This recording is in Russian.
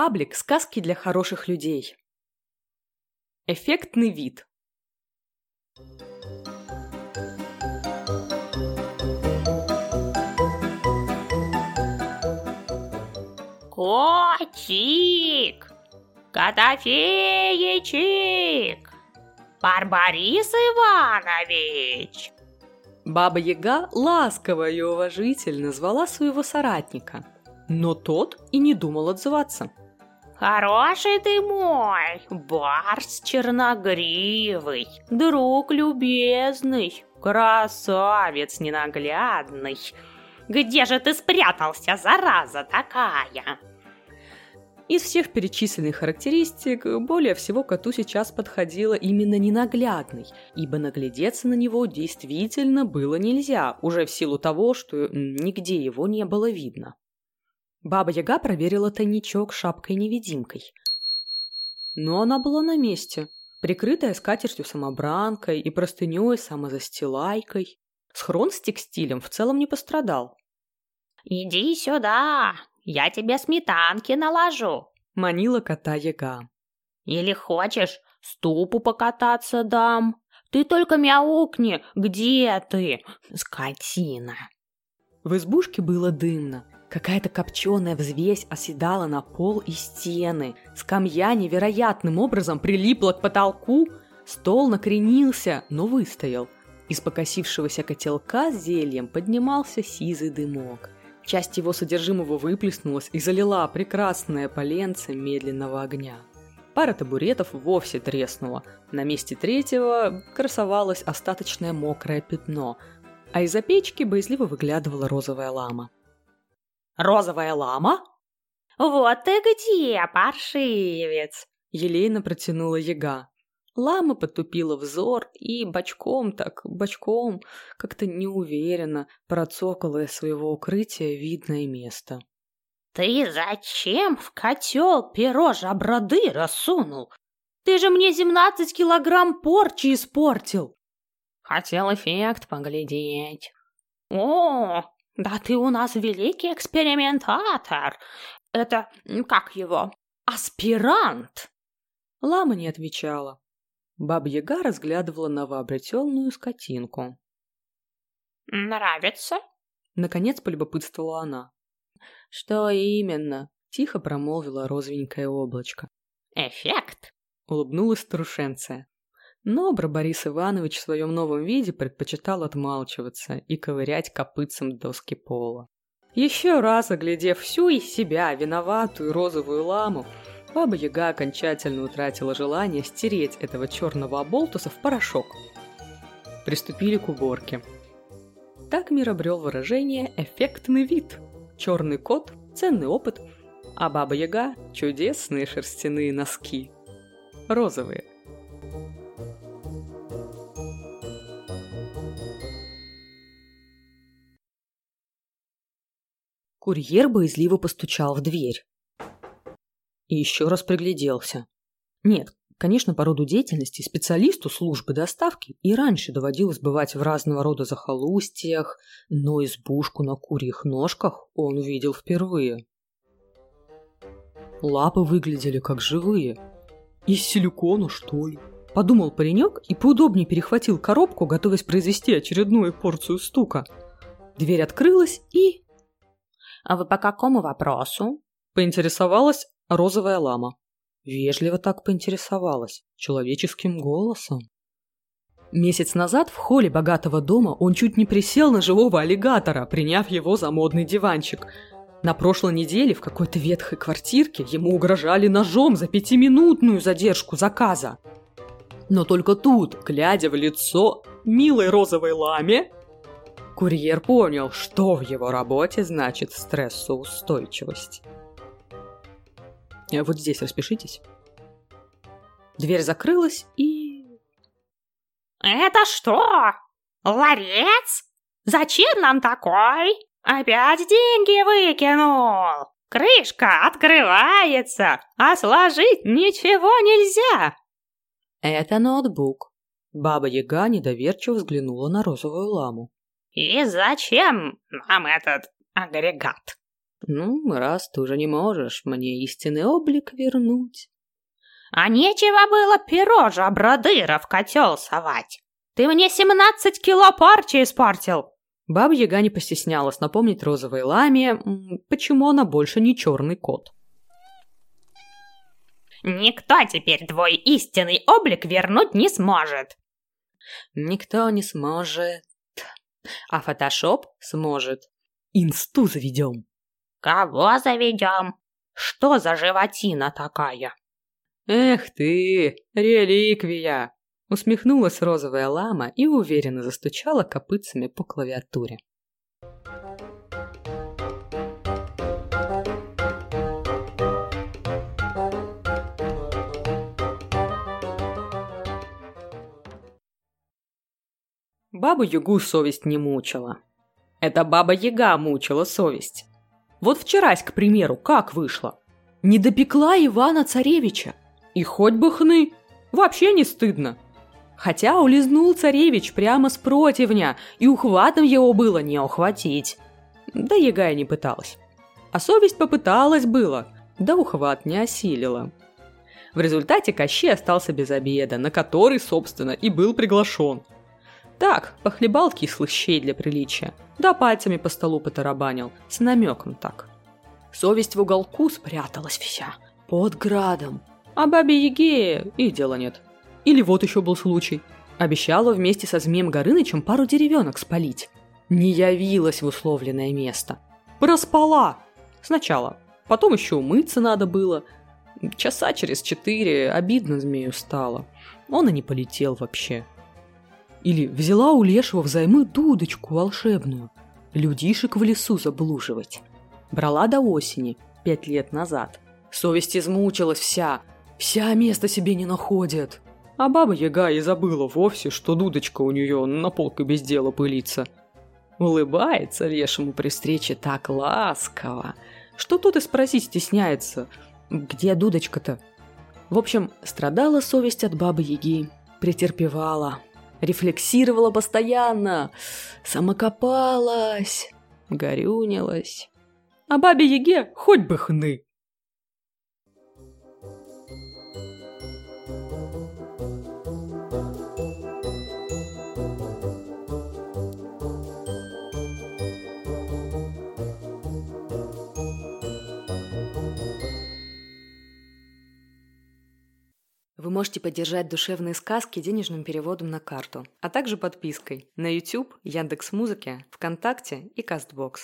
Паблик «Сказки для хороших людей». Эффектный вид. Котик! Котофеечек! Барбарис Иванович! Баба Яга ласково и уважительно звала своего соратника, но тот и не думал отзываться. Хороший ты мой, барс черногривый, друг любезный, красавец ненаглядный. Где же ты спрятался, зараза такая? Из всех перечисленных характеристик более всего коту сейчас подходило именно ненаглядный, ибо наглядеться на него действительно было нельзя, уже в силу того, что нигде его не было видно. Баба-яга проверила тайничок шапкой-невидимкой. Но она была на месте, прикрытая скатертью-самобранкой и простыней-самозастилайкой. Схрон с текстилем в целом не пострадал. «Иди сюда, я тебе сметанки наложу», — манила кота-яга. «Или хочешь, ступу покататься дам? Ты только мяукни, где ты, скотина?» В избушке было дымно, Какая-то копченая взвесь оседала на пол и стены. Скамья невероятным образом прилипла к потолку. Стол накренился, но выстоял. Из покосившегося котелка с зельем поднимался сизый дымок. Часть его содержимого выплеснулась и залила прекрасное поленце медленного огня. Пара табуретов вовсе треснула. На месте третьего красовалось остаточное мокрое пятно, а из-за печки боязливо выглядывала розовая лама. Розовая лама? Вот ты где, паршивец! Елейно протянула яга. Лама потупила взор и бочком так, бочком, как-то неуверенно процокала из своего укрытия видное место. «Ты зачем в котел перо жаброды рассунул? Ты же мне семнадцать килограмм порчи испортил!» «Хотел эффект поглядеть». «О, да ты у нас великий экспериментатор. Это, как его, аспирант. Лама не отвечала. Баба-яга разглядывала новообретенную скотинку. «Нравится?» Наконец полюбопытствовала она. «Что именно?» — тихо промолвила розовенькое облачко. «Эффект!» — улыбнулась старушенция. Но Барбарис Иванович в своем новом виде предпочитал отмалчиваться и ковырять копытцем доски пола. Еще раз оглядев всю из себя виноватую розовую ламу, Баба Яга окончательно утратила желание стереть этого черного оболтуса в порошок. Приступили к уборке. Так мир обрел выражение «эффектный вид». Черный кот – ценный опыт, а Баба Яга – чудесные шерстяные носки. Розовые – Курьер боязливо постучал в дверь. И еще раз пригляделся. Нет, конечно, по роду деятельности специалисту службы доставки и раньше доводилось бывать в разного рода захолустьях, но избушку на курьих ножках он видел впервые. Лапы выглядели как живые. Из силикона, что ли? Подумал паренек и поудобнее перехватил коробку, готовясь произвести очередную порцию стука. Дверь открылась и а вы по какому вопросу?» Поинтересовалась розовая лама. Вежливо так поинтересовалась, человеческим голосом. Месяц назад в холле богатого дома он чуть не присел на живого аллигатора, приняв его за модный диванчик. На прошлой неделе в какой-то ветхой квартирке ему угрожали ножом за пятиминутную задержку заказа. Но только тут, глядя в лицо милой розовой ламе, Курьер понял, что в его работе значит стрессоустойчивость. Вот здесь распишитесь. Дверь закрылась и... «Это что? Ларец? Зачем нам такой? Опять деньги выкинул? Крышка открывается, а сложить ничего нельзя!» «Это ноутбук». Баба Яга недоверчиво взглянула на розовую ламу. «И зачем нам этот агрегат?» Ну, раз ты уже не можешь мне истинный облик вернуть. А нечего было перо жабродыра в котел совать. Ты мне семнадцать кило парчи испортил. Баба Яга не постеснялась напомнить розовой ламе, почему она больше не черный кот. Никто теперь твой истинный облик вернуть не сможет. Никто не сможет. А фотошоп сможет. Инсту заведем. Кого заведем? Что за животина такая? Эх ты, реликвия! Усмехнулась розовая лама и уверенно застучала копытцами по клавиатуре. Бабу Ягу совесть не мучила. Это Баба Яга мучила совесть. Вот вчерась, к примеру, как вышло? Не допекла Ивана Царевича. И хоть бы хны, вообще не стыдно. Хотя улизнул царевич прямо с противня, и ухватом его было не ухватить. Да Яга и не пыталась. А совесть попыталась было, да ухват не осилила. В результате Кощей остался без обеда, на который, собственно, и был приглашен – так, похлебал кислых щей для приличия, да пальцами по столу потарабанил, с намеком так. Совесть в уголку спряталась вся, под градом. А бабе Еге и дела нет. Или вот еще был случай. Обещала вместе со Змеем Горынычем пару деревенок спалить. Не явилась в условленное место. Проспала. Сначала. Потом еще умыться надо было. Часа через четыре обидно змею стало. Он и не полетел вообще. Или взяла у лешего взаймы дудочку волшебную, людишек в лесу заблуживать. Брала до осени, пять лет назад. Совесть измучилась вся, вся места себе не находит. А баба Яга и забыла вовсе, что дудочка у нее на полке без дела пылится. Улыбается лешему при встрече так ласково, что тот и спросить стесняется, где дудочка-то? В общем, страдала совесть от бабы Яги, претерпевала, рефлексировала постоянно, самокопалась, горюнилась. А бабе Яге хоть бы хны. Вы можете поддержать душевные сказки денежным переводом на карту, а также подпиской на YouTube, Яндекс.Музыке, ВКонтакте и Кастбокс.